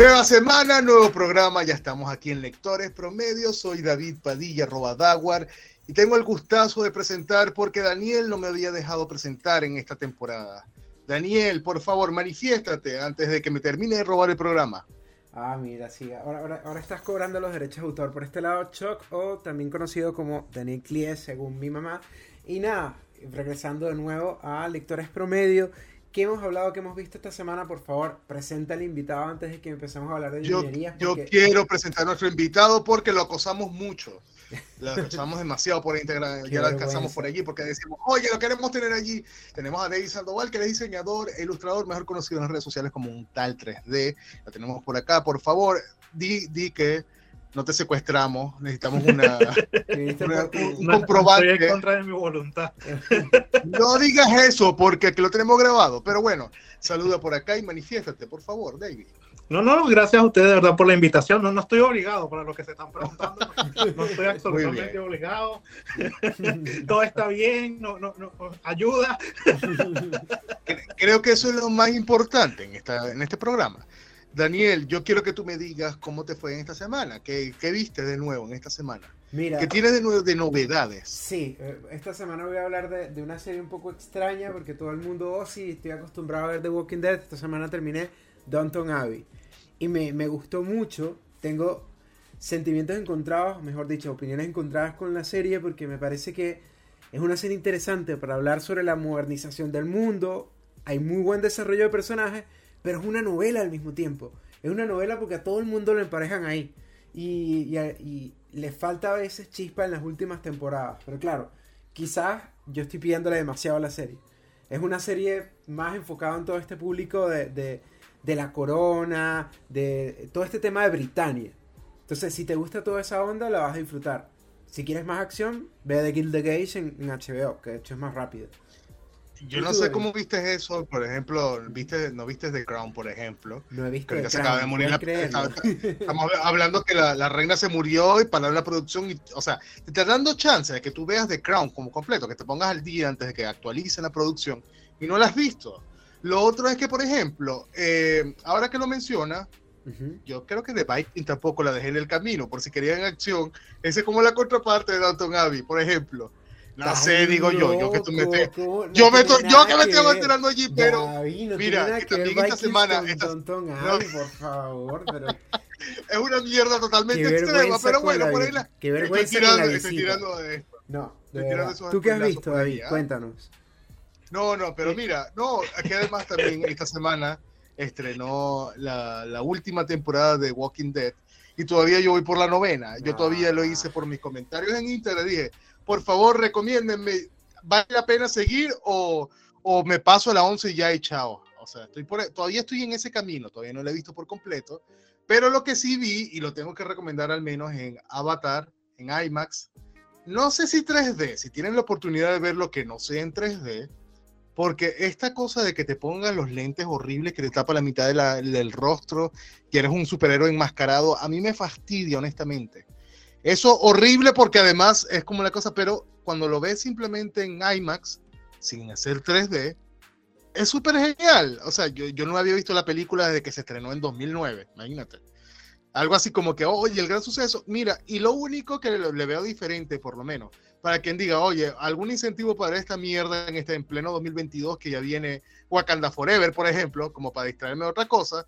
Nueva semana, nuevo programa, ya estamos aquí en Lectores Promedio, soy David Padilla, Robadaguar, y tengo el gustazo de presentar porque Daniel no me había dejado presentar en esta temporada. Daniel, por favor, manifiéstate antes de que me termine de robar el programa. Ah, mira, sí, ahora, ahora, estás cobrando los derechos de autor por este lado, Chuck, o también conocido como Daniel Clie, según mi mamá. Y nada, regresando de nuevo a Lectores Promedio, ¿Qué hemos hablado, qué hemos visto esta semana? Por favor, presenta al invitado antes de que empecemos a hablar de ingeniería. Yo quiero presentar a nuestro invitado porque lo acosamos mucho. Lo acosamos demasiado por Instagram. ya lo alcanzamos por allí porque decimos, oye, lo queremos tener allí. Tenemos a David Sandoval, que es diseñador, ilustrador, mejor conocido en las redes sociales como un tal 3D. Lo tenemos por acá. Por favor, di, di que no te secuestramos, necesitamos una, un comprobante. Estoy en contra de mi voluntad. No digas eso porque aquí lo tenemos grabado, pero bueno, saluda por acá y manifiéstate, por favor, David. No, no, gracias a ustedes de verdad por la invitación. No, no estoy obligado para los que se están preguntando. No estoy absolutamente obligado. Todo está bien, no, no, no, ayuda. Creo que eso es lo más importante en, esta, en este programa. Daniel, yo quiero que tú me digas cómo te fue en esta semana, qué, viste de nuevo en esta semana. Mira, ¿Qué tienes de nuevo de novedades? Sí, eh, esta semana voy a hablar de, una serie un poco extraña porque todo el mundo, oh sí, estoy acostumbrado a ver The Walking Dead. Esta semana terminé Downton Abbey y me, me gustó mucho. Tengo sentimientos encontrados, mejor dicho, opiniones encontradas con la serie porque me parece que es una serie interesante para hablar sobre la modernización del mundo. Hay muy buen desarrollo de personajes pero es una novela al mismo tiempo. Es una novela porque a todo el mundo lo emparejan ahí. Y, y, le falta a veces chispa en las últimas temporadas. Pero claro, quizás yo estoy pidiéndole demasiado a la serie. Es una serie más enfocada en todo este público de, de, la corona, de todo este tema de Britania. Entonces, si te gusta toda esa onda, la vas a disfrutar. Si quieres más acción, ve The Guild the Gage en, en HBO, que de hecho es más rápido. Yo no sé cómo viste eso, por ejemplo, viste, no viste The Crown, por ejemplo. No he visto. Que se acaba de morir la, Estamos hablando que la, reina se murió y para la producción. Y, o sea, te está dando chance de que tú veas The Crown como completo, que te pongas al día antes de que actualicen la producción y no la has visto. Lo otro es que, por ejemplo, eh, ahora que lo menciona, yo creo que The Viking tampoco la dejé en el camino, por si querían acción. Ese es como la contraparte de Downton Abbey, por ejemplo. No sé, digo yo, yo que tú me estés, yo me estoy, yo que me enterando allí, pero mira, que también esta semana, esta, no, por favor, pero es una mierda totalmente extrema, pero bueno, por ahí la, qué vergüenza estoy tirando, estoy tirando de esto. No, de tirando ¿Tú qué has visto, David? Cuéntanos. No, no, pero mira, no, aquí además también esta semana estrenó la, la última temporada de Walking Dead y todavía yo voy por la novena. Yo todavía lo hice por mis comentarios en Instagram, dije, por favor, recomiéndenme, ¿vale la pena seguir o, o me paso a la 11 y ya he chao? O sea, estoy todavía estoy en ese camino, todavía no lo he visto por completo, pero lo que sí vi, y lo tengo que recomendar al menos en Avatar, en IMAX, no sé si 3D, si tienen la oportunidad de ver lo que no sea en 3D, porque esta cosa de que te pongan los lentes horribles que te tapa la mitad del rostro, que eres un superhéroe enmascarado, a mí me fastidia honestamente. Eso horrible porque además es como la cosa, pero cuando lo ves simplemente en IMAX, sin hacer 3D, es súper genial. O sea, yo, yo no había visto la película desde que se estrenó en 2009, imagínate. Algo así como que, oye, el gran suceso. Mira, y lo único que le, veo diferente, por lo menos, para quien diga, oye, algún incentivo para esta mierda en este en pleno 2022 que ya viene Wakanda Forever, por ejemplo, como para distraerme de otra cosa,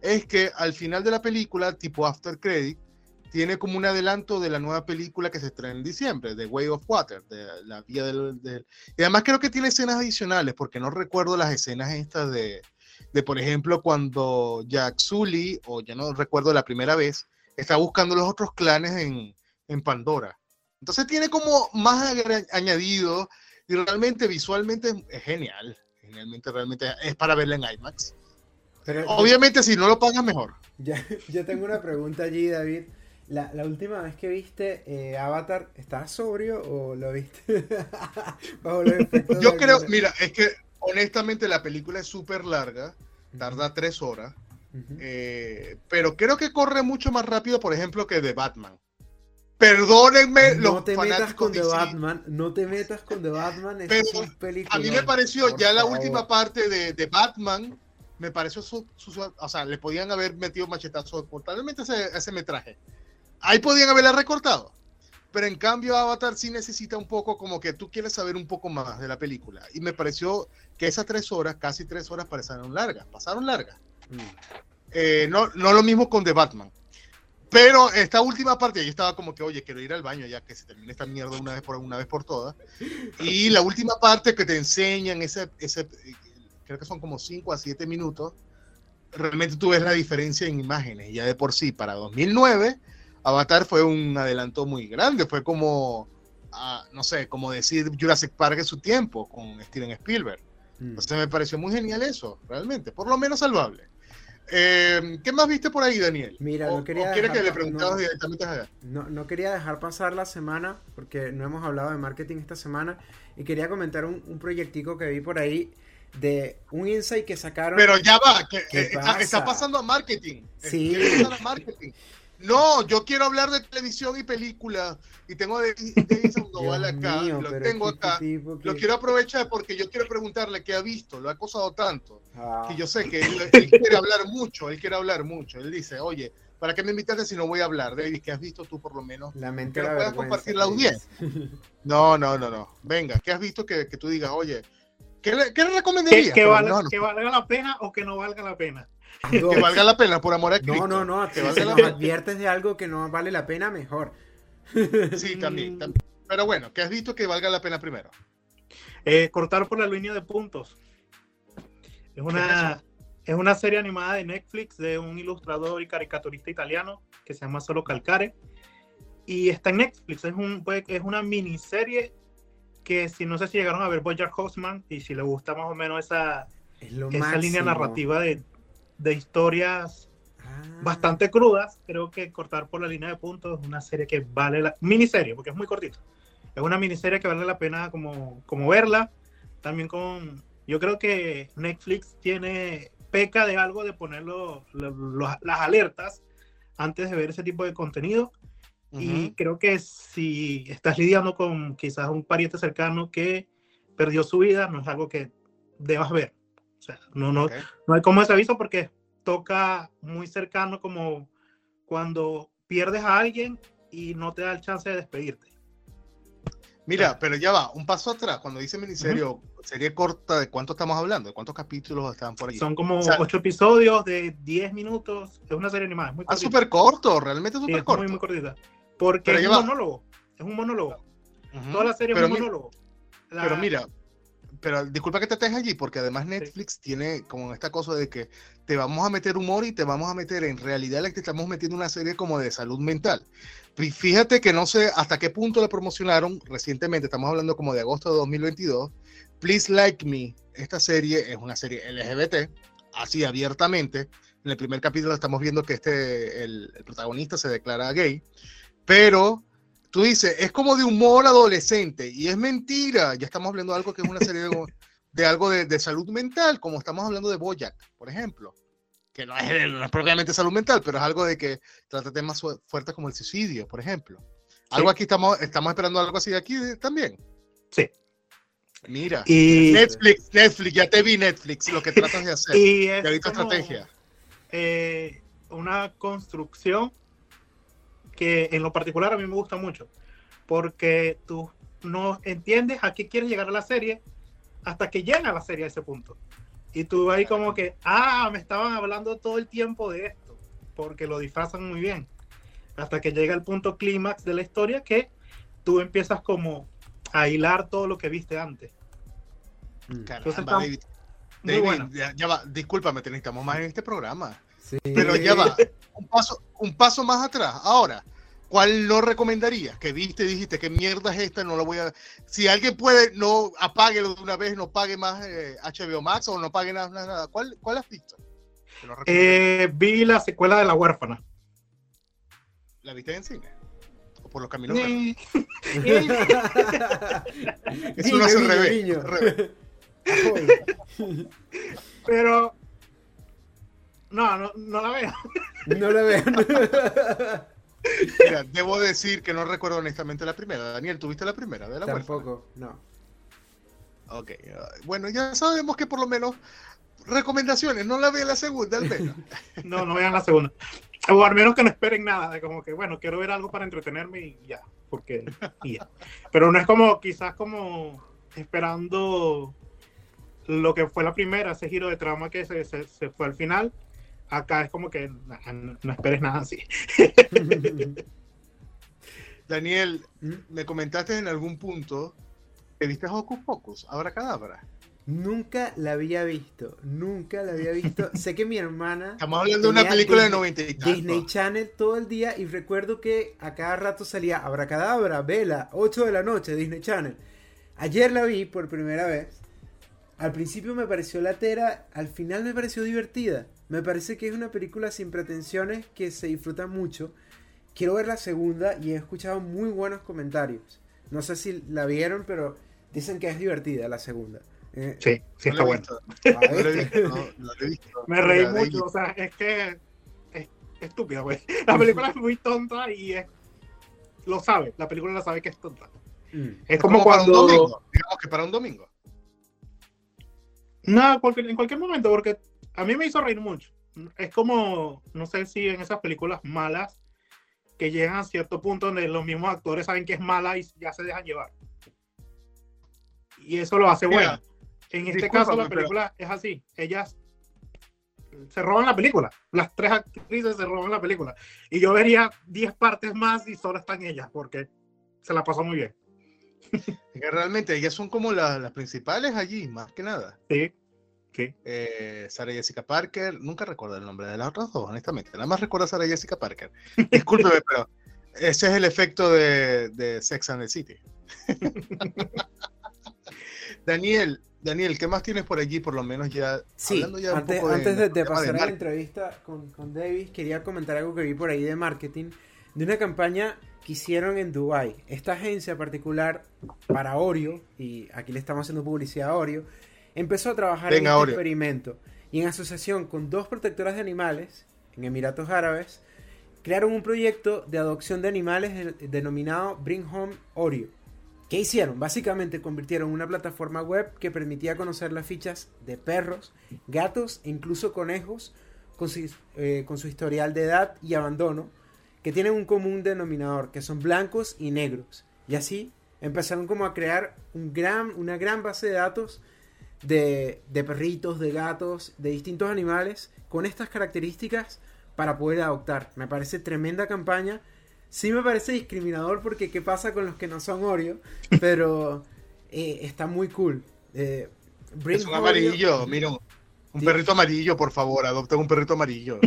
es que al final de la película, tipo After Credit, tiene como un adelanto de la nueva película que se estrena en diciembre, The Way of Water, de la vía del, Y además creo que tiene escenas adicionales, porque no recuerdo las escenas estas de, de por ejemplo, cuando Jack Sully, o ya no recuerdo la primera vez, está buscando los otros clanes en, en Pandora. Entonces tiene como más añadido y realmente visualmente es genial. Genialmente, realmente es para verla en IMAX. Pero, Obviamente, si no lo pagas, mejor. Ya, yo tengo una pregunta allí, David. La, la, última vez que viste eh, Avatar, ¿estabas sobrio o lo viste? Yo creo, mira, es que honestamente la película es súper larga, tarda tres horas, eh, pero creo que corre mucho más rápido, por ejemplo, que de Batman. Perdónenme no los te metas con The Batman, no te metas con The Batman, pero a mí me pareció ya la última parte de, de Batman me pareció su, o sea, le podían haber metido machetazos totalmente ese, ese metraje. Ahí podían haberla recortado. Pero en cambio Avatar sí necesita un poco como que tú quieres saber un poco más de la película. Y me pareció que esas tres horas, casi tres horas, pasaron largas. Pasaron largas. Mm. Eh, no, no lo mismo con The Batman. Pero esta última parte, yo estaba como que, oye, quiero ir al baño ya que se termine esta mierda una vez por una vez por todas. Y la última parte que te enseñan, ese, ese creo que son como 5 a 7 minutos, realmente tú ves la diferencia en imágenes. Ya de por sí, para 2009, Avatar fue un adelanto muy grande. Fue como, ah, no sé, como decir Jurassic Park en su tiempo con Steven Spielberg. Mm. Entonces me pareció muy genial eso, realmente. Por lo menos salvable. Eh, ¿Qué más viste por ahí, Daniel? Mira, no quería. que le preguntara directamente a no, no quería dejar pasar la semana, porque no hemos hablado de marketing esta semana, y quería comentar un, un proyectico que vi por ahí de un insight que sacaron. Pero ya va, que, eh, está, pasando a marketing. Sí. marketing. No, yo quiero hablar de televisión y película y tengo de, de acá, lo tengo acá. Lo quiero aprovechar porque yo quiero preguntarle qué ha visto, lo ha acosado tanto, ah. que yo sé que él, quiere hablar mucho, él quiere hablar mucho. Él dice, oye, ¿para qué me invitaste si no voy a hablar? David, ¿qué has visto tú por lo menos? La mente que puedas compartir la audiencia. No, no, no, no. Venga, ¿qué has visto que, que tú digas, oye, ¿Qué le, qué recomendarías? Que, valga, que, valga, la pena o que no valga la pena. Que valga la pena, por amor a Cristo. No, no, no. Que si nos adviertes de algo que no vale la pena, mejor. Sí, también, Pero bueno, ¿qué has visto que valga la pena primero? Eh, cortar por la línea de puntos. Es una, es, una serie animada de Netflix de un ilustrador y caricaturista italiano que se llama Solo Calcare. Y está en Netflix. Es, un, es una miniserie que si no sé si llegaron a ver Bojack Horseman y si le gusta más o menos esa, esa línea narrativa de, de historias ah. bastante crudas, creo que Cortar por la línea de puntos es una serie que vale la miniserie, porque es muy cortita. Es una miniserie que vale la pena como, como verla. También con, yo creo que Netflix tiene peca de algo de poner las alertas antes de ver ese tipo de contenido y creo que si estás lidiando con quizás un pariente cercano que perdió su vida, no es algo que debas ver. O sea, no, no, no hay como ese aviso porque toca muy cercano como cuando pierdes a alguien y no te da el chance de despedirte. Mira, pero ya va, un paso atrás, cuando dice miniserie, serie corta, ¿de cuánto estamos hablando? ¿De cuántos capítulos están por ahí? Son como ocho episodios de 10 minutos, es una serie animada, es muy Ah, súper corto, realmente súper sí, corto. Muy, muy cortita. Porque es un monólogo. Es un monólogo. Toda la serie es un monólogo. Pero mira, pero disculpa que te estés allí, porque además Netflix tiene como esta cosa de que te vamos a meter humor y te vamos a meter en realidad la que estamos metiendo una serie como de salud mental. Fíjate que no sé hasta qué punto la promocionaron recientemente, estamos hablando como de agosto de 2022. Please Like Me, esta serie es una serie LGBT, así abiertamente. En el primer capítulo estamos viendo que este, el protagonista se declara gay. Pero tú dices, es como de humor adolescente y es mentira. Ya estamos hablando de algo que es una serie de, algo de, salud mental, como estamos hablando de Boyack, por ejemplo, que no es, propiamente salud mental, pero es algo de que trata temas fuertes como el suicidio, por ejemplo. Algo aquí estamos, estamos esperando algo así de aquí también. Sí. Mira, Netflix, Netflix, ya te vi Netflix, lo que tratas de hacer. Y es estrategia. Eh, una construcción que en lo particular a mí me gusta mucho, porque tú no entiendes a qué quieres llegar a la serie hasta que llega la serie a ese punto. Y tú ahí como que, ah, me estaban hablando todo el tiempo de esto, porque lo disfrazan muy bien. Hasta que llega el punto clímax de la historia que tú empiezas como a hilar todo lo que viste antes. Mm. Caramba, David, ya, va, discúlpame, necesitamos más en este programa. Pero ya va, un paso, un paso más atrás. Ahora, ¿cuál no recomendarías? Que viste, dijiste, ¿qué mierda es esta? No lo voy a. Si alguien puede, no apáguelo de una vez, no pague más HBO eh, Max o no pague nada. nada. ¿Cuál, ¿Cuál has visto? Eh, vi la secuela de La Huérfana. ¿La viste en cine? ¿O por los caminos? Eso no es al revés. Pero no, no, no la veo. No la veo. Mira, debo decir que no recuerdo honestamente la primera. Daniel, ¿tuviste la primera de la Tampoco, no. Ok, bueno, ya sabemos que por lo menos recomendaciones, no la vean la segunda, al menos. no, no vean la segunda. O al menos que no esperen nada, de como que, bueno, quiero ver algo para entretenerme y ya, porque y ya. Pero no es como, quizás como esperando lo que fue la primera, ese giro de trama que se, se, se fue al final. Acá es como que no, no esperes nada así. Daniel, me comentaste en algún punto que viste Hocus Pocus, Abra Cadabra. Nunca la había visto, nunca la había visto. sé que mi hermana. Estamos hablando de una película de 90 y Disney Channel todo el día y recuerdo que a cada rato salía Abracadabra, Vela, 8 de la noche, Disney Channel. Ayer la vi por primera vez. Al principio me pareció latera, al final me pareció divertida. Me parece que es una película sin pretensiones que se disfruta mucho. Quiero ver la segunda y he escuchado muy buenos comentarios. No sé si la vieron, pero dicen que es divertida la segunda. Eh, sí, sí está bueno. Me reí mucho, o sea, es que es estúpida, güey. La película es muy tonta y es, lo sabe, la película la sabe que es tonta. Mm. Es, como, cuando... Para un domingo, digamos que para un domingo. No, en cualquier momento, porque a mí me hizo reír mucho. Es como, no sé si en esas películas malas que llegan a cierto punto donde los mismos actores saben que es mala y ya se dejan llevar. Y eso lo hace bueno. En este caso, la película es así. Ellas se roban la película. Las tres actrices se roban la película. Y yo vería 10 partes más y solo están ellas, porque se la pasó muy bien. Realmente ellas son como las principales allí, más que nada. Sí. Eh, Sara Jessica Parker, nunca recuerdo el nombre de las otras dos, honestamente. Nada más recuerdo a Sara Jessica Parker. Discúlpeme, pero ese es el efecto de, de Sex and the City. Daniel, Daniel, ¿qué más tienes por allí? Por lo menos ya. Sí, antes, de, pasar a la entrevista con, con Davis, quería comentar algo que vi por ahí de marketing, de una campaña que hicieron en Dubai. Esta agencia particular para Oreo, y aquí le estamos haciendo publicidad a Oreo, empezó a trabajar en este experimento. Y en asociación con dos protectoras de animales en Emiratos Árabes, crearon un proyecto de adopción de animales denominado Bring Home Oreo ¿Qué hicieron? Básicamente convirtieron una plataforma web que permitía conocer las fichas de perros, gatos e incluso conejos con su, eh, con su historial de edad y abandono, que tienen un común denominador, que son blancos y negros. Y así empezaron como a crear un gran, una gran base de datos de, de perritos, de gatos, de distintos animales con estas características para poder adoptar. Me parece tremenda campaña sí me parece discriminador porque qué pasa con los que no son Oreo, pero eh, está muy cool. Eh, es un amarillo, mira, un perrito amarillo, por favor, adopten un perrito amarillo.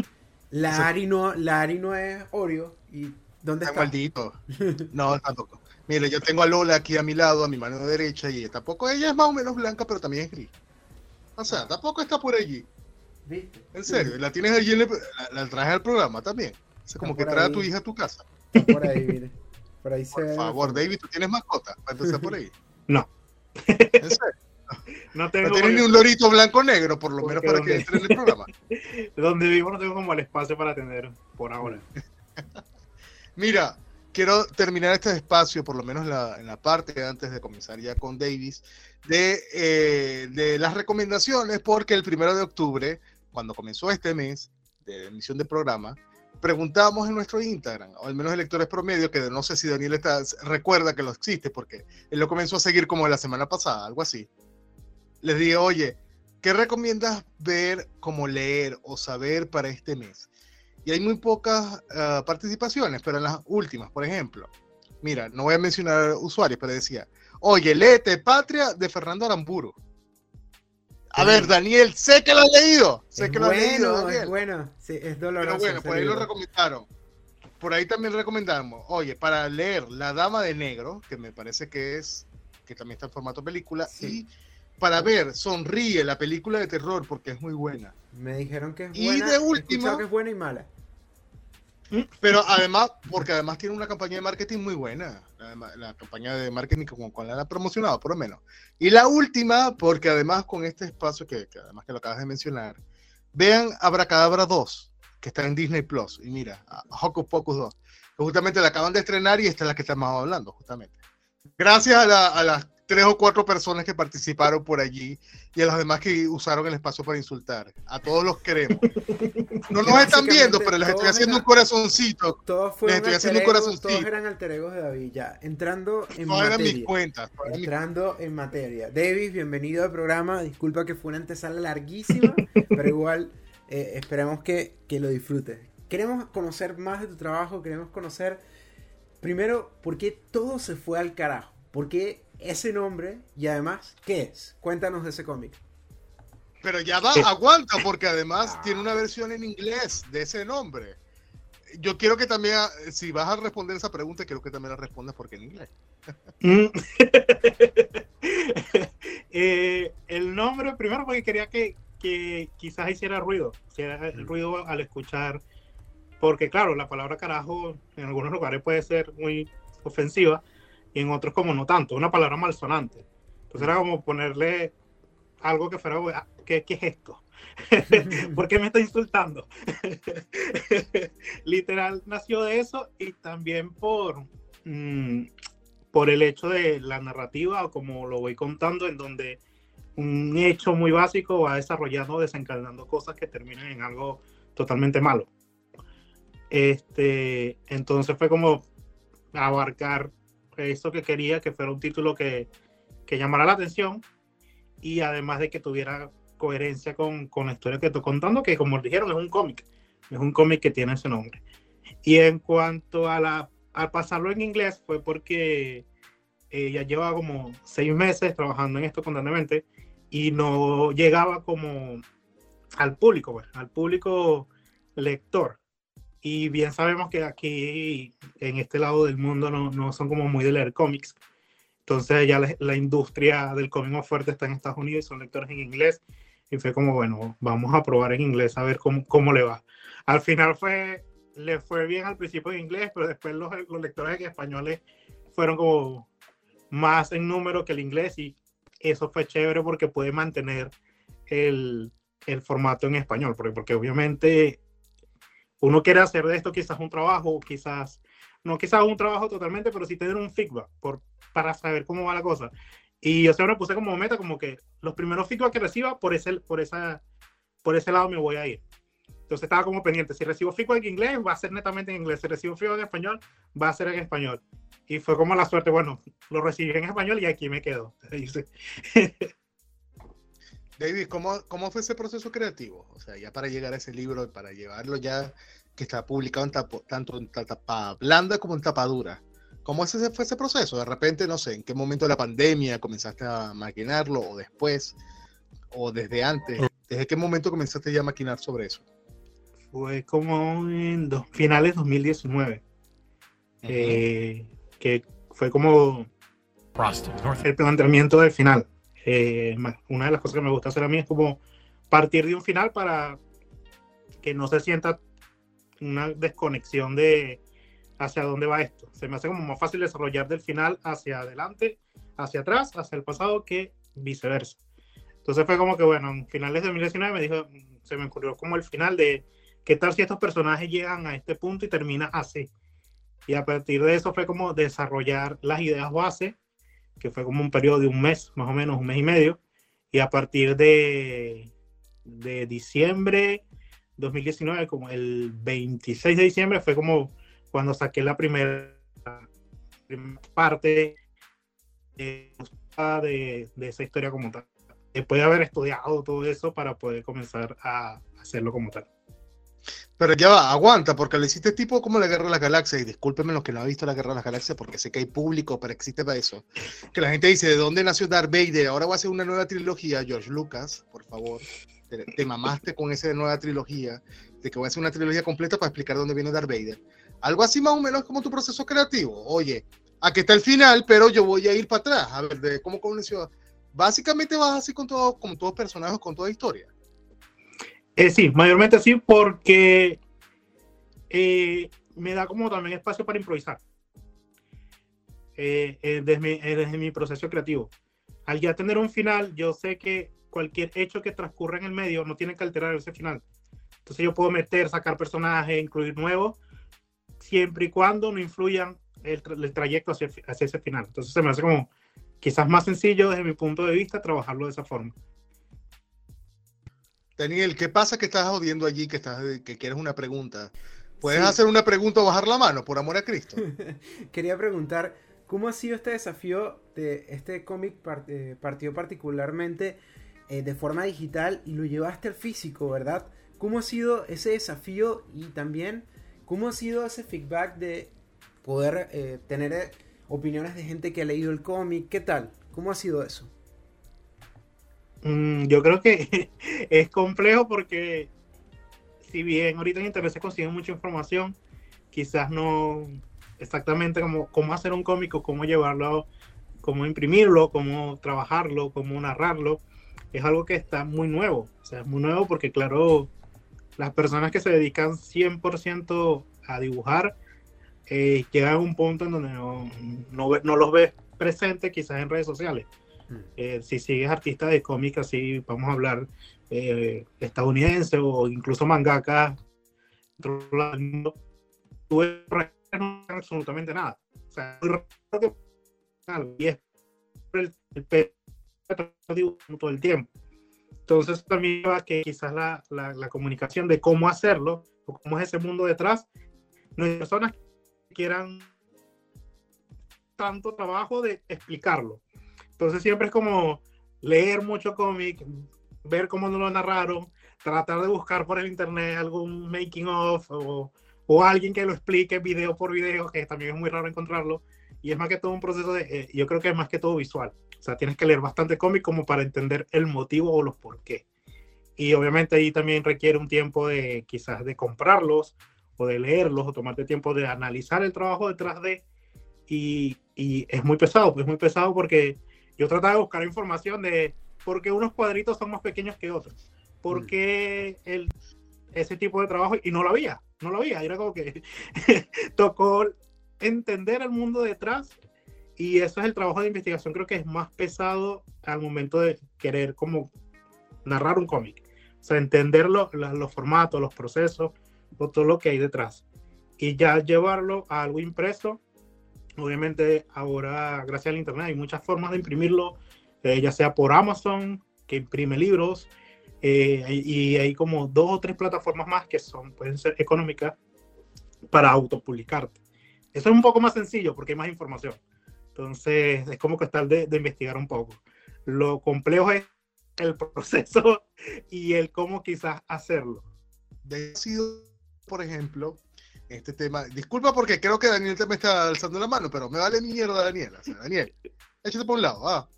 La Ari no, la Ari no es Oreo. ¿Y dónde está? maldito. No, tampoco. Mire, yo tengo a Lola aquí a mi lado, a mi mano derecha, y tampoco ella es más o menos blanca, pero también es gris. O sea, tampoco está por allí. ¿Viste? En serio, la tienes allí, la, la, traes al programa también. O como que trae a tu hija a tu casa. Por ahí, mire. Por ahí Por favor, David, ¿tú tienes mascota? Para empezar por ahí. No. ¿En serio? No, tengo no tienes ni un lorito blanco negro, por lo menos para que entre en el programa. Donde vivo no tengo como el espacio para atender por ahora. Mira, quiero terminar este espacio, por lo menos la, en la parte antes de comenzar ya con Davis, de, eh, de las recomendaciones, porque el primero de octubre, cuando comenzó este mes de emisión del programa, preguntamos en nuestro Instagram, o al menos el lectores promedio, que no sé si Daniel está, recuerda que lo existe, porque él lo comenzó a seguir como la semana pasada, algo así. Les dije, oye, ¿qué recomiendas ver, como leer o saber para este mes? Y hay muy pocas ah, participaciones, pero en las últimas, por ejemplo, mira, no voy a mencionar usuarios, pero decía, oye, léete Patria de Fernando Aramburu. A ver, Daniel, sé que lo has leído. Sé que lo has leído. Es bueno, sí, es doloroso. Pero bueno, por ahí lo recomendaron. Por ahí también recomendamos, oye, para leer La Dama de Negro, que me parece que es, que también está en formato película, y para ver Sonríe, la película de terror, porque es muy buena. Me dijeron que es buena. Y de última. que es buena y mala. Pero además, porque además tiene una campaña de marketing muy buena, la, campaña de marketing con cual la ha promocionado, por lo menos. Y la última, porque además con este espacio que, además que lo acabas de mencionar, vean Abracadabra 2, que está en Disney Plus, y mira, Hocus Pocus 2, que justamente la acaban de estrenar y esta es la que estamos hablando, justamente. Gracias a, las tres o cuatro personas que participaron por allí y a los demás que usaron el espacio para insultar. A todos los queremos. No nos están viendo, pero les estoy haciendo un corazoncito. Todos les estoy haciendo un corazoncito. Todos eran alter egos de David, ya. Entrando en todos materia. Eran mis cuentas. Entrando en materia. David, bienvenido al programa. Disculpa que fue una antesala larguísima, pero igual eh, esperamos que, que lo disfrutes. Queremos conocer más de tu trabajo, queremos conocer primero por qué todo se fue al carajo. ¿Por qué ese nombre y además qué es? Cuéntanos de ese cómic. Pero ya va, aguanta, porque además tiene una versión en inglés de ese nombre. Yo quiero que también, si vas a responder esa pregunta, quiero que también la respondas porque en inglés. Mm. eh, el nombre, primero porque quería que, que quizás hiciera ruido, hiciera ruido al escuchar, porque claro, la palabra carajo en algunos lugares puede ser muy ofensiva y en otros como no tanto, una palabra malsonante. Entonces era como ponerle algo que fuera, ah, ¿qué, qué es esto? ¿Por qué me está insultando? Literal nació de eso y también por, mm, por el hecho de la narrativa, o como lo voy contando, en donde un hecho muy básico va desarrollando, desencadenando cosas que terminan en algo totalmente malo. Este, entonces fue como abarcar eso que quería, que fuera un título que, que llamara la atención y además de que tuviera coherencia con, con la historia que estoy contando, que como dijeron es un cómic, es un cómic que tiene ese nombre. Y en cuanto a, la, a pasarlo en inglés, fue porque eh, ya llevaba como seis meses trabajando en esto constantemente y no llegaba como al público, pues, al público lector. Y bien sabemos que aquí, en este lado del mundo, no, no son como muy de leer cómics. Entonces ya la, la, industria del cómic más fuerte está en Estados Unidos y son lectores en inglés. Y fue como, bueno, vamos a probar en inglés a ver cómo, cómo le va. Al final fue, le fue bien al principio en inglés, pero después los, los lectores en españoles fueron como más en número que el inglés y eso fue chévere porque puede mantener el, el formato en español, porque, porque obviamente uno quiere hacer de esto quizás un trabajo, quizás, no quizás un trabajo totalmente, pero sí tener un feedback por, para saber cómo va la cosa. Y yo siempre puse como meta como que los primeros feedback que reciba, por ese, por esa, por ese lado me voy a ir. Entonces estaba como pendiente, si recibo feedback en inglés, va a ser netamente en inglés, si recibo feedback en español, va a ser en español. Y fue como la suerte, bueno, lo recibí en español y aquí me quedo. David, ¿cómo, ¿cómo fue ese proceso creativo? O sea, ya para llegar a ese libro, para llevarlo ya, que está publicado en tapo, tanto en tapa blanda como en tapa dura. ¿Cómo ese fue ese proceso? De repente, no sé, ¿en qué momento de la pandemia comenzaste a maquinarlo o después o desde antes? ¿Desde qué momento comenzaste ya a maquinar sobre eso? Fue como en dos, finales de 2019. Uh -huh. eh, que fue como el planteamiento del final. Eh, una de las cosas que me gusta hacer a mí es como partir de un final para que no se sienta una desconexión de hacia dónde va esto. Se me hace como más fácil desarrollar del final hacia adelante, hacia atrás, hacia el pasado que viceversa. Entonces fue como que, bueno, en finales de 2019 me dijo, se me ocurrió como el final de qué tal si estos personajes llegan a este punto y termina así. Y a partir de eso fue como desarrollar las ideas base que fue como un periodo de un mes, más o menos, un mes y medio. Y a partir de, de diciembre 2019, como el 26 de diciembre, fue como cuando saqué la primera, parte de, de, esa historia como tal. Después de haber estudiado todo eso para poder comenzar a hacerlo como tal. Pero ya va, aguanta, porque lo hiciste tipo como la Guerra de las Galaxias, y discúlpenme los que no han visto la Guerra de las Galaxias, porque sé que hay público, pero existe para eso. Que la gente dice, ¿de dónde nació Darth Vader? Ahora va a hacer una nueva trilogía, George Lucas, por favor. Te, te mamaste con esa nueva trilogía, de que voy a hacer una trilogía completa para explicar dónde viene Darth Vader. Algo así más o menos como tu proceso creativo. Oye, aquí está el final, pero yo voy a ir para atrás, a ver de cómo comenzó. Básicamente vas así con todo, con todos personajes, con toda historia. Eh, sí, mayormente sí, porque eh, me da como también espacio para improvisar eh, eh, desde, mi, desde, mi, proceso creativo. Al ya tener un final, yo sé que cualquier hecho que transcurra en el medio no tiene que alterar ese final. Entonces yo puedo meter, sacar personajes, incluir nuevos, siempre y cuando no influyan el, el trayecto hacia, hacia, ese final. Entonces se me hace como quizás más sencillo desde mi punto de vista trabajarlo de esa forma. Daniel, ¿qué pasa que estás jodiendo allí, que, estás, que quieres una pregunta? ¿Puedes hacer una pregunta o bajar la mano, por amor a Cristo? Quería preguntar, ¿cómo ha sido este desafío de este cómic eh, partido particularmente eh, de forma digital y lo llevaste al físico, verdad? ¿Cómo ha sido ese desafío y también cómo ha sido ese feedback de poder eh, tener opiniones de gente que ha leído el cómic? ¿Qué tal? ¿Cómo ha sido eso? Mm, yo creo que es complejo porque si bien ahorita en internet se consigue mucha información, quizás no exactamente como cómo hacer un cómic cómo llevarlo, cómo imprimirlo, cómo trabajarlo, cómo narrarlo, es algo que está muy nuevo. O sea, es muy nuevo porque, claro, las personas que se dedican 100% a dibujar eh, llegan a un punto en donde no, no los ves presentes quizás en redes sociales. Mm. Eh, si sigues artistas de cómic, así vamos a hablar eh, estadounidense o incluso mangaka, tú no absolutamente nada. O sea, muy raro que y es el, el, todo el tiempo. Entonces también va que quizás la, la, la, comunicación de cómo hacerlo o cómo es ese mundo detrás, no hay personas que quieran tanto trabajo de explicarlo. Entonces siempre es como leer mucho cómic, ver cómo no lo narraron, tratar de buscar por el internet algún making of o, o, alguien que lo explique video por video, que también es muy raro encontrarlo. Y es más que todo un proceso de, eh, yo creo que es más que todo visual. O sea, tienes que leer bastante cómic como para entender el motivo o los por qué. Y obviamente ahí también requiere un tiempo de quizás de comprarlos o de leerlos o tomarte tiempo de analizar el trabajo detrás de. Y, y es muy pesado, pues muy pesado porque yo trataba de buscar información de por qué unos cuadritos son más pequeños que otros, por mm. qué el, ese tipo de trabajo, y no lo había, no lo había, era como que tocó entender el mundo detrás y eso es el trabajo de investigación, creo que es más pesado al momento de querer como narrar un cómic, o sea, entender los formatos, los procesos, todo lo que hay detrás. Y ya llevarlo a algo impreso, Obviamente ahora, gracias al Internet, hay muchas formas de imprimirlo, eh, ya sea por Amazon, que imprime libros, eh, y hay como dos o tres plataformas más que son, pueden ser económicas para autopublicarte. Eso es un poco más sencillo porque hay más información. Entonces, es como que está de, de investigar un poco. Lo complejo es el proceso y el cómo quizás hacerlo. De sido, por ejemplo, este tema. Disculpa porque creo que Daniel te está alzando la mano, pero me vale mierda Daniel. Daniel, échate por un lado. Ah.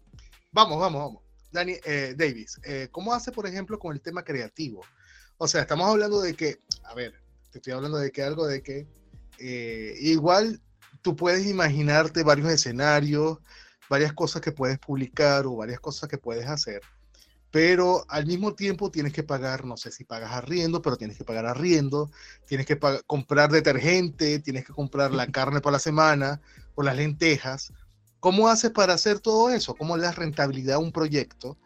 Vamos, vamos, vamos. Daniel, eh, Davis, eh, ¿cómo hace, por ejemplo, con el tema creativo? O sea, estamos hablando de que, a ver, te estoy hablando de que algo de que eh, igual tú puedes imaginarte varios escenarios, varias cosas que puedes publicar o varias cosas que puedes hacer pero al mismo tiempo tienes que pagar, no sé si pagas arriendo, pero tienes que pagar arriendo, tienes que comprar detergente, tienes que comprar la carne para la semana o las lentejas. ¿Cómo haces para hacer todo eso? ¿Cómo le das rentabilidad a un proyecto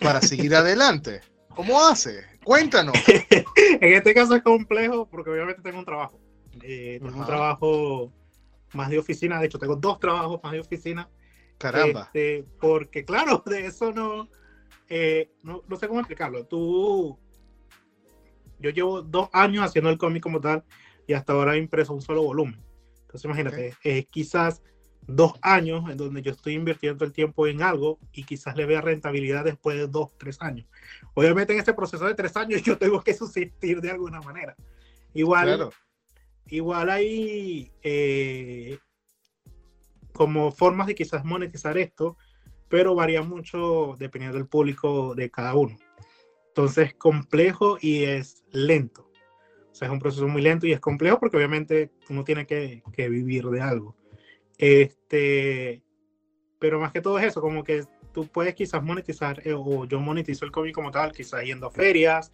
para seguir adelante? ¿Cómo haces? Cuéntanos. en este caso es complejo porque obviamente tengo un trabajo. Eh, tengo un trabajo más de oficina, de hecho tengo dos trabajos más de oficina. Caramba. Este, porque claro, de eso no, eh, no, no, sé cómo explicarlo. Tú, yo llevo dos años haciendo el cómic como tal y hasta ahora he impreso un solo volumen. Entonces imagínate, es quizás dos años en donde yo estoy invirtiendo el tiempo en algo y quizás le vea rentabilidad después de dos, tres años. Obviamente en este proceso de tres años yo tengo que subsistir de alguna manera. Igual, igual hay eh, como formas de quizás monetizar esto pero varía mucho dependiendo del público de cada uno. Entonces, complejo y es lento. O sea, es un proceso muy lento y es complejo porque obviamente uno tiene que, vivir de algo. Este, pero más que todo es eso, como que tú puedes quizás monetizar, eh, o yo monetizo el cómic como tal, quizás yendo a ferias,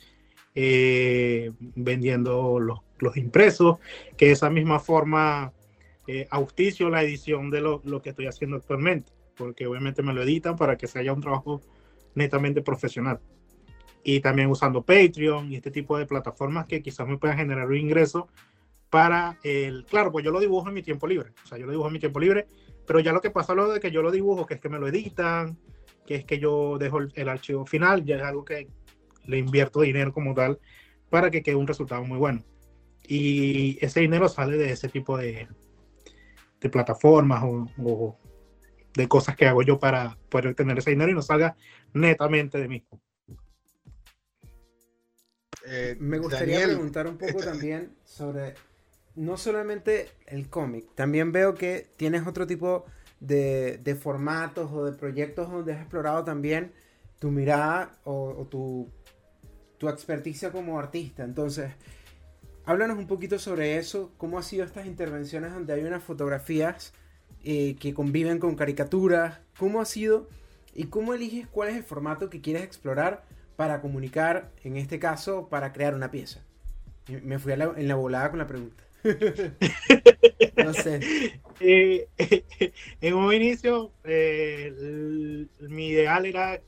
eh, vendiendo los, los, impresos, que de esa misma forma eh, auspicio la edición de lo, lo, que estoy haciendo actualmente porque obviamente me lo editan para que se haya un trabajo netamente profesional. Y también usando Patreon y este tipo de plataformas que quizás me puedan generar un ingreso para el, claro, pues yo lo dibujo en mi tiempo libre, o sea, yo lo dibujo en mi tiempo libre, Pero ya lo que pasa lo de que yo lo dibujo, que es que me lo editan, que es que yo dejo el, archivo final, ya es algo que le invierto dinero como tal para que quede un resultado muy bueno. Y ese dinero sale de ese tipo de, de plataformas o, de cosas que hago yo para poder tener ese dinero y no salga netamente de mí. Eh, Me gustaría preguntar un poco también sobre no solamente el cómic, también veo que tienes otro tipo de, de, formatos o de proyectos donde has explorado también tu mirada o, tu, tu, experticia como artista. Entonces, háblanos un poquito sobre eso, cómo han sido estas intervenciones donde hay unas fotografías eh, que conviven con caricaturas, cómo ha sido y cómo eliges cuál es el formato que quieres explorar para comunicar, en este caso, para crear una pieza. Me fui en la volada con la pregunta. no sé. Eh, en un inicio, eh, mi ideal era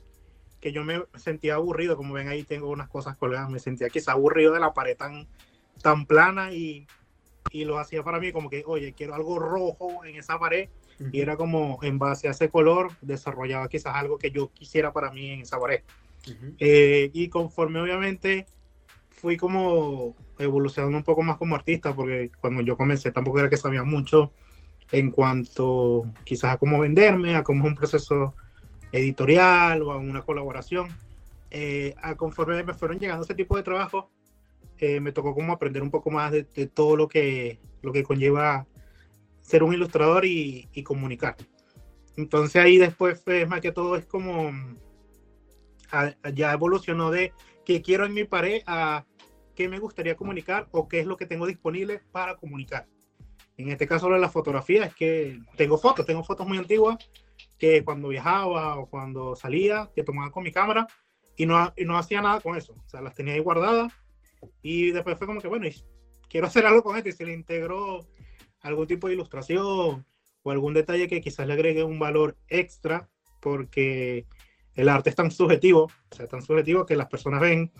que yo me sentía aburrido, como ven ahí tengo unas cosas colgadas, me sentía quizá aburrido de la pared tan, tan plana y, y lo hacía para mí como que, oye, quiero algo rojo en esa pared y era como en base a ese color desarrollaba quizás algo que yo quisiera para mí en esa pared. Eh, y conforme obviamente fui como evolucionando un poco más como artista, porque cuando yo comencé tampoco era que sabía mucho en cuanto quizás a cómo venderme, a cómo es un proceso editorial o a una colaboración. Eh, a conforme me fueron llegando ese tipo de trabajo, eh, me tocó como aprender un poco más de, todo lo que, lo que conlleva ser un ilustrador y, y comunicar. Entonces ahí después fue más que todo es como ya evolucionó de que quiero en mi pared a qué me gustaría comunicar o qué es lo que tengo disponible para comunicar. En este caso de la fotografía es que tengo fotos, tengo fotos muy antiguas que cuando viajaba o cuando salía, que tomaba con mi cámara y no, y no hacía nada con eso. O sea, las tenía ahí guardadas y después fue como que, bueno, quiero hacer algo con esto y se le integró algún tipo de ilustración o algún detalle que quizás le agregue un valor extra porque el arte es tan subjetivo, o sea, tan subjetivo que las personas ven,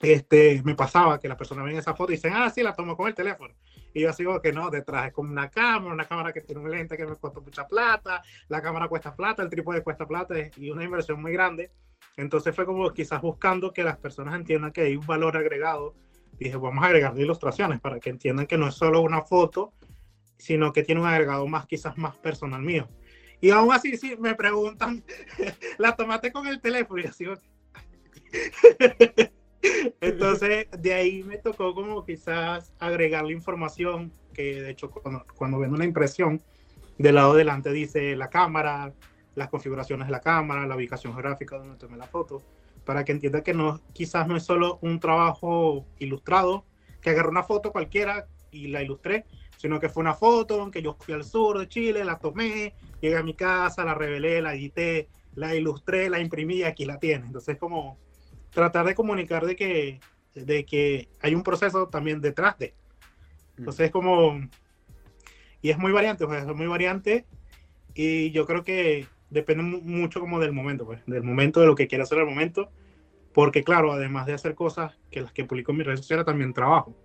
este, me pasaba que las personas ven esa foto y dicen, ah, sí, la tomo con el teléfono. Y yo sigo que no, detrás es como una cámara, una cámara que tiene un lente que me costó mucha plata, la cámara cuesta plata, el trípode cuesta plata y una inversión muy grande. Entonces fue como quizás buscando que las personas entiendan que hay un valor agregado. Dije, vamos a agregar ilustraciones para que entiendan que no es solo una foto, sino que tiene un agregado más, quizás más personal mío. Y aún así, sí, me preguntan, ¿la tomaste con el teléfono? Y así, Entonces, de ahí me tocó como quizás agregar la información, que de hecho cuando, cuando ven una impresión, del lado delante dice la cámara, las configuraciones de la cámara, la ubicación geográfica donde tomé la foto, para que entienda que no, quizás no es solo un trabajo ilustrado, que agarré una foto cualquiera y la ilustré, sino que fue una foto en que yo fui al sur de Chile, la tomé, llegué a mi casa, la revelé, la edité, la ilustré, la imprimí y aquí la tiene. Entonces, como tratar de comunicar de que, de que hay un proceso también detrás de. Entonces, es como. Y es muy variante, pues, es muy variante. Y yo creo que depende mucho como del momento, pues, del momento, de lo que quiera hacer al momento. Porque, claro, además de hacer cosas que las que publico en mis redes sociales, también trabajo.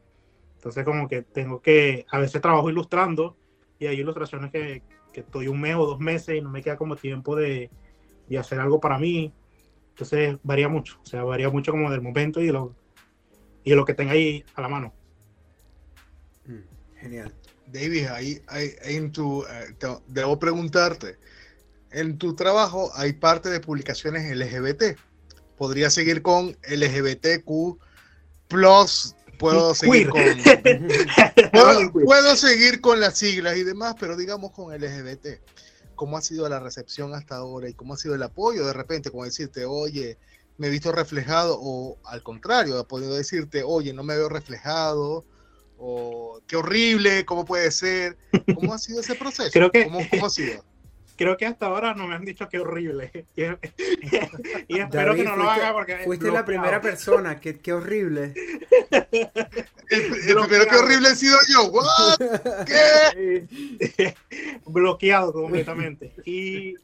Entonces como que tengo que, a veces trabajo ilustrando y hay ilustraciones que, que estoy un mes o dos meses y no me queda como tiempo de, de, hacer algo para mí. Entonces varía mucho, o sea, varía mucho como del momento y lo, y lo que tenga ahí a la mano. Mm, genial. David, ahí, en tu, eh, debo preguntarte, en tu trabajo hay parte de publicaciones LGBT. ¿Podría seguir con LGBTQ plus puedo seguir con puedo, seguir con las siglas y demás, pero digamos con LGBT. ¿Cómo ha sido la recepción hasta ahora y cómo ha sido el apoyo? De repente, como decirte, oye, me he visto reflejado, o al contrario, ha podido decirte, oye, no me veo reflejado, o qué horrible, ¿cómo puede ser? ¿Cómo ha sido ese proceso? Creo que, ¿Cómo, cómo ha sido? Creo que hasta ahora no me han dicho que horrible. Y, espero que no lo haga porque. Fuiste la primera persona, que, qué horrible. El, primero que horrible he sido yo. ¿Qué? Bloqueado completamente. Y,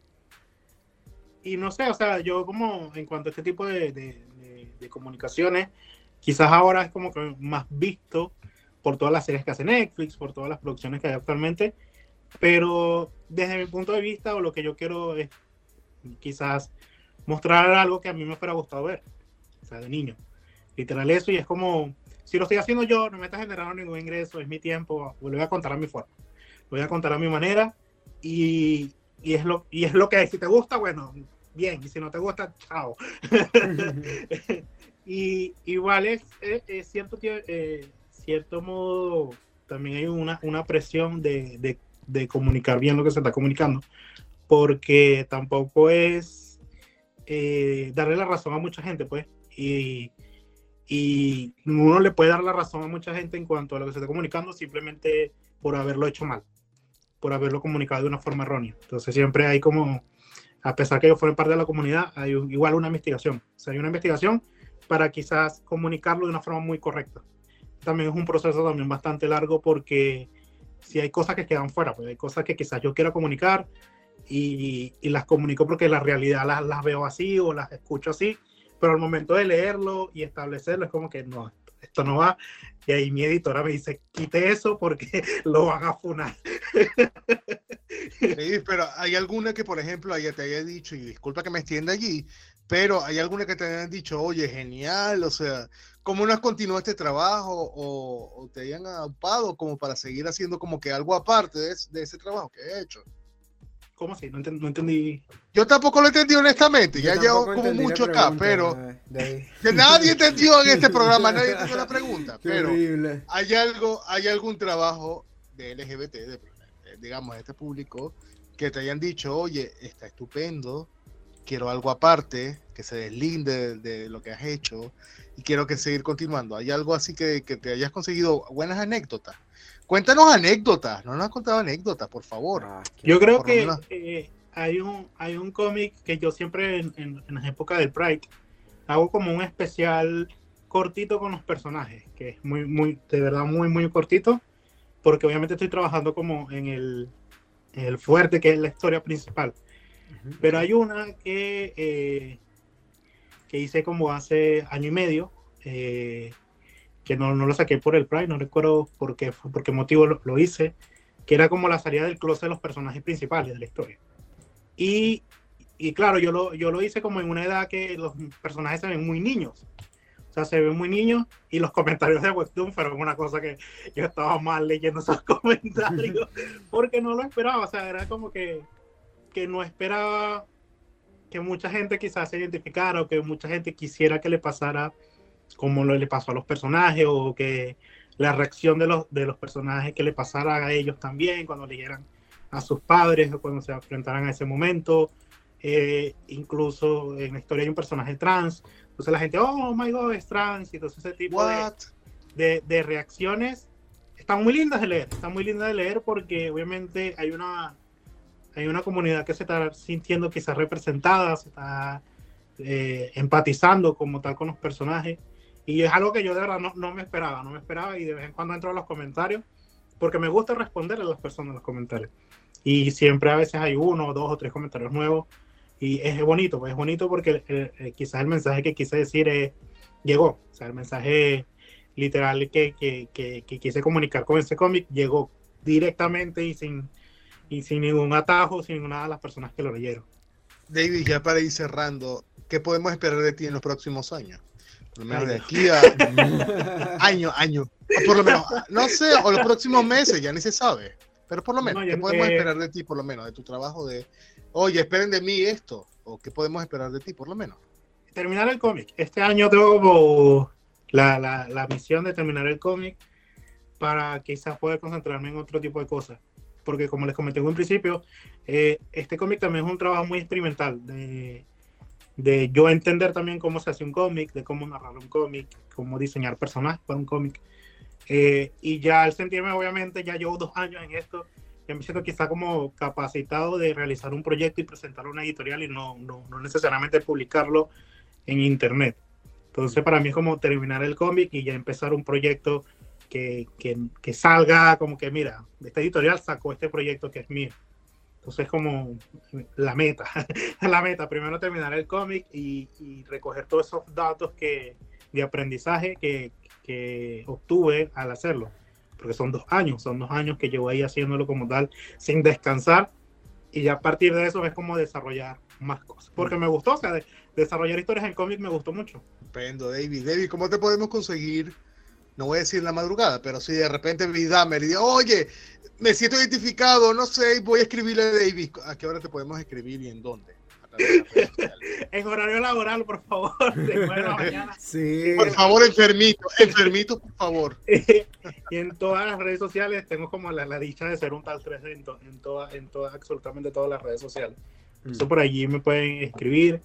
y no sé, o sea, yo como en cuanto a este tipo de, de comunicaciones, quizás ahora es como que más visto por todas las series que hace Netflix, por todas las producciones que hay actualmente pero desde mi punto de vista o lo que yo quiero es quizás mostrar algo que a mí me fuera gustado ver, o sea, de niño. Literal eso y es como, si lo estoy haciendo yo, no me está generando ningún ingreso, es mi tiempo, lo voy a contar a mi forma, lo voy a contar a mi manera y, y es, lo, y es lo que si te gusta, bueno, bien, y si no te gusta, chao. y igual es, es, cierto que, eh, cierto modo, también hay una, una presión de, de, de comunicar bien lo que se está comunicando, porque tampoco es eh, darle la razón a mucha gente, pues, y, y uno le puede dar la razón a mucha gente en cuanto a lo que se está comunicando simplemente por haberlo hecho mal, por haberlo comunicado de una forma errónea. Entonces siempre hay como, a pesar que yo fuera parte de la comunidad, hay igual una investigación. O hay una investigación para quizás comunicarlo de una forma muy correcta. También es un proceso también bastante largo porque si hay cosas que quedan fuera, pues hay cosas que quizás yo quiero comunicar y, las comunico porque la realidad las, veo así o las escucho así, pero al momento de leerlo y establecerlo es como que no, esto no va. Y ahí mi editora me dice, quite eso porque lo van a funar. Pero hay alguna que, por ejemplo, ella te haya dicho, y disculpa que me extienda allí, pero hay alguna que te hayan dicho, oye, genial, o sea, ¿cómo no has continuado este trabajo o, te hayan aupado como para seguir haciendo como que algo aparte de, de ese trabajo que he hecho? ¿Cómo así? No, entendí. No entendí. Yo tampoco lo entendí honestamente, ya llevo como mucho acá, pero que nadie entendió en este programa, nadie entendió la pregunta, pero hay algo, hay algún trabajo de LGBT, de, digamos, de este público, que te hayan dicho, oye, está estupendo, quiero algo aparte, que se deslinde de, lo que has hecho y quiero que seguir continuando. ¿Hay algo así que, que te hayas conseguido buenas anécdotas? Cuéntanos anécdotas, no nos has contado anécdotas, por favor. Ah, yo creo que eh, hay un, hay un cómic que yo siempre en, en, en las épocas del Pride hago como un especial cortito con los personajes, que es muy, muy, de verdad muy, muy cortito, porque obviamente estoy trabajando como en el, en el fuerte, que es la historia principal. Pero hay una que, eh, que hice como hace año y medio, eh, que no, no, lo saqué por el Pride, no recuerdo por qué, por qué motivo lo, lo, hice, que era como la salida del closet de los personajes principales de la historia. Y, y claro, yo lo, yo lo hice como en una edad que los personajes se ven muy niños. O sea, se ven muy niños y los comentarios de Webtoon fueron una cosa que yo estaba mal leyendo esos comentarios porque no lo esperaba. O sea, era como que que no esperaba que mucha gente quizás se identificara o que mucha gente quisiera que le pasara como lo le pasó a los personajes o que la reacción de los, de los personajes que le pasara a ellos también cuando leyeran a sus padres o cuando se enfrentaran a ese momento. Eh, incluso en la historia hay un personaje trans. Entonces la gente, oh my god, es trans. Y entonces ese tipo de, de, de, reacciones están muy lindas de leer. Están muy lindas de leer porque obviamente hay una hay una comunidad que se está sintiendo quizás representada, se está eh, empatizando como tal con los personajes. Y es algo que yo de verdad no, no, me esperaba, no me esperaba y de vez en cuando entro a los comentarios porque me gusta responder a las personas en los comentarios. Y siempre a veces hay uno, dos o tres comentarios nuevos y es bonito, es bonito porque eh, quizás el mensaje que quise decir es, llegó, o sea, el mensaje literal que, que, que, que quise comunicar con ese cómic llegó directamente y sin, y sin ningún atajo, sin nada de las personas que lo leyeron. David, ya para ir cerrando, ¿qué podemos esperar de ti en los próximos años? Por lo menos de aquí a año, año. O por lo menos, no sé, o los próximos meses, ya ni se sabe. Pero por lo menos, no, ¿qué podemos eh... esperar de ti, por lo menos, de tu trabajo de, oye, esperen de mí esto? ¿O qué podemos esperar de ti, por lo menos? Terminar el cómic. Este año tengo la, la, la misión de terminar el cómic para quizás poder concentrarme en otro tipo de cosas porque como les comenté en un principio, eh, este cómic también es un trabajo muy experimental, de, de, yo entender también cómo se hace un cómic, de cómo narrar un cómic, cómo diseñar personajes para un cómic. Eh, y ya al sentirme, obviamente, ya llevo dos años en esto, ya me siento quizá como capacitado de realizar un proyecto y presentarlo a una editorial y no, no, no necesariamente publicarlo en internet. Entonces, para mí es como terminar el cómic y ya empezar un proyecto que, que, que, salga como que, mira, esta editorial sacó este proyecto que es mío. Entonces, como la meta, la meta, primero terminar el cómic y, y, recoger todos esos datos que, de aprendizaje que, que obtuve al hacerlo. porque son dos años, son dos años que llevo ahí haciéndolo como tal, sin descansar, y ya a partir de eso es como desarrollar más cosas, porque me gustó, o sea, desarrollar historias en cómic me gustó mucho. Estupendo, David. David, ¿cómo te podemos conseguir? No voy a decir en la madrugada, pero si de repente Vidamer y oye, me siento identificado, no sé, voy a escribirle a David. ¿A qué hora te podemos escribir y en dónde? en horario laboral, por favor. De mañana. Sí. Por favor, enfermito, enfermito, por favor. y en todas las redes sociales tengo como la, la dicha de ser un tal 3 en, en, todas, en todas, absolutamente todas las redes sociales. Eso mm. por allí me pueden escribir.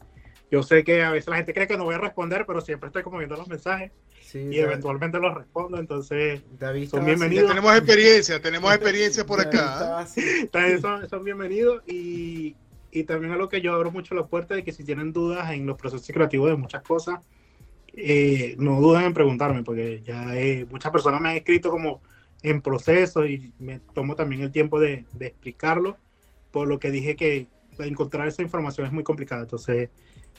Yo sé que a veces la gente cree que no voy a responder, pero siempre estoy como viendo los mensajes y eventualmente los respondo. Entonces, son bienvenidos. tenemos experiencia, tenemos experiencia por acá. son, son bienvenidos y, y también a lo que yo abro mucho la puerta de que si tienen dudas en los procesos creativos de muchas cosas, eh, no duden en preguntarme, porque ya muchas personas me han escrito como en proceso y me tomo también el tiempo de, de explicarlo, por lo que dije que encontrar esa información es muy complicada. Entonces,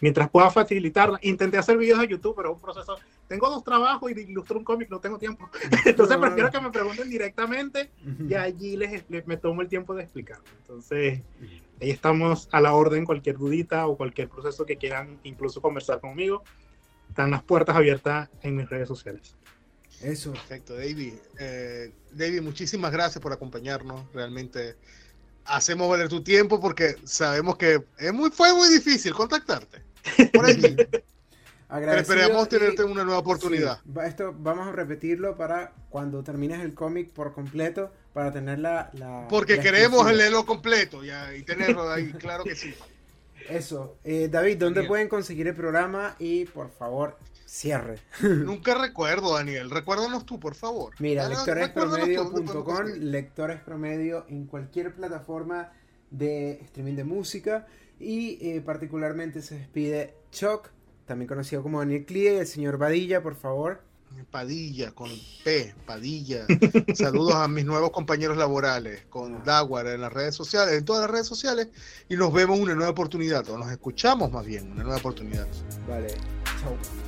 mientras pueda facilitarla, intenté hacer videos de YouTube, pero es un proceso. Tengo dos trabajos y ilustro un cómic, no tengo tiempo. Entonces, prefiero que me pregunten directamente y allí les, me tomo el tiempo de explicarlo. Entonces, Ahí estamos a la orden, cualquier dudita o cualquier proceso que quieran incluso conversar conmigo. Están las puertas abiertas en mis redes sociales. Eso. Perfecto, David. Eh, David, muchísimas gracias por acompañarnos. Realmente hacemos valer tu tiempo porque sabemos que es muy, fue muy difícil contactarte. Por ahí. esperamos tenerte una nueva oportunidad. esto vamos a repetirlo para cuando termines el cómic por completo, para tener la... Porque queremos leerlo completo y tenerlo ahí, claro que sí. Eso. Eh, David, ¿dónde pueden conseguir el programa? Y por favor, cierre. Nunca recuerdo, Daniel. Recuérdanos tú, por favor. Mira, lectorespromedio.com, lectores promedio en cualquier plataforma de streaming de música. Y eh, particularmente se despide Chuck también conocido como Daniel Clie, el señor Padilla, por favor. Padilla, con P, Padilla. Saludos a mis nuevos compañeros laborales, con ah. en las redes sociales, en todas las redes sociales, y nos vemos una nueva oportunidad, o nos escuchamos más bien, una nueva oportunidad. Vale, chao.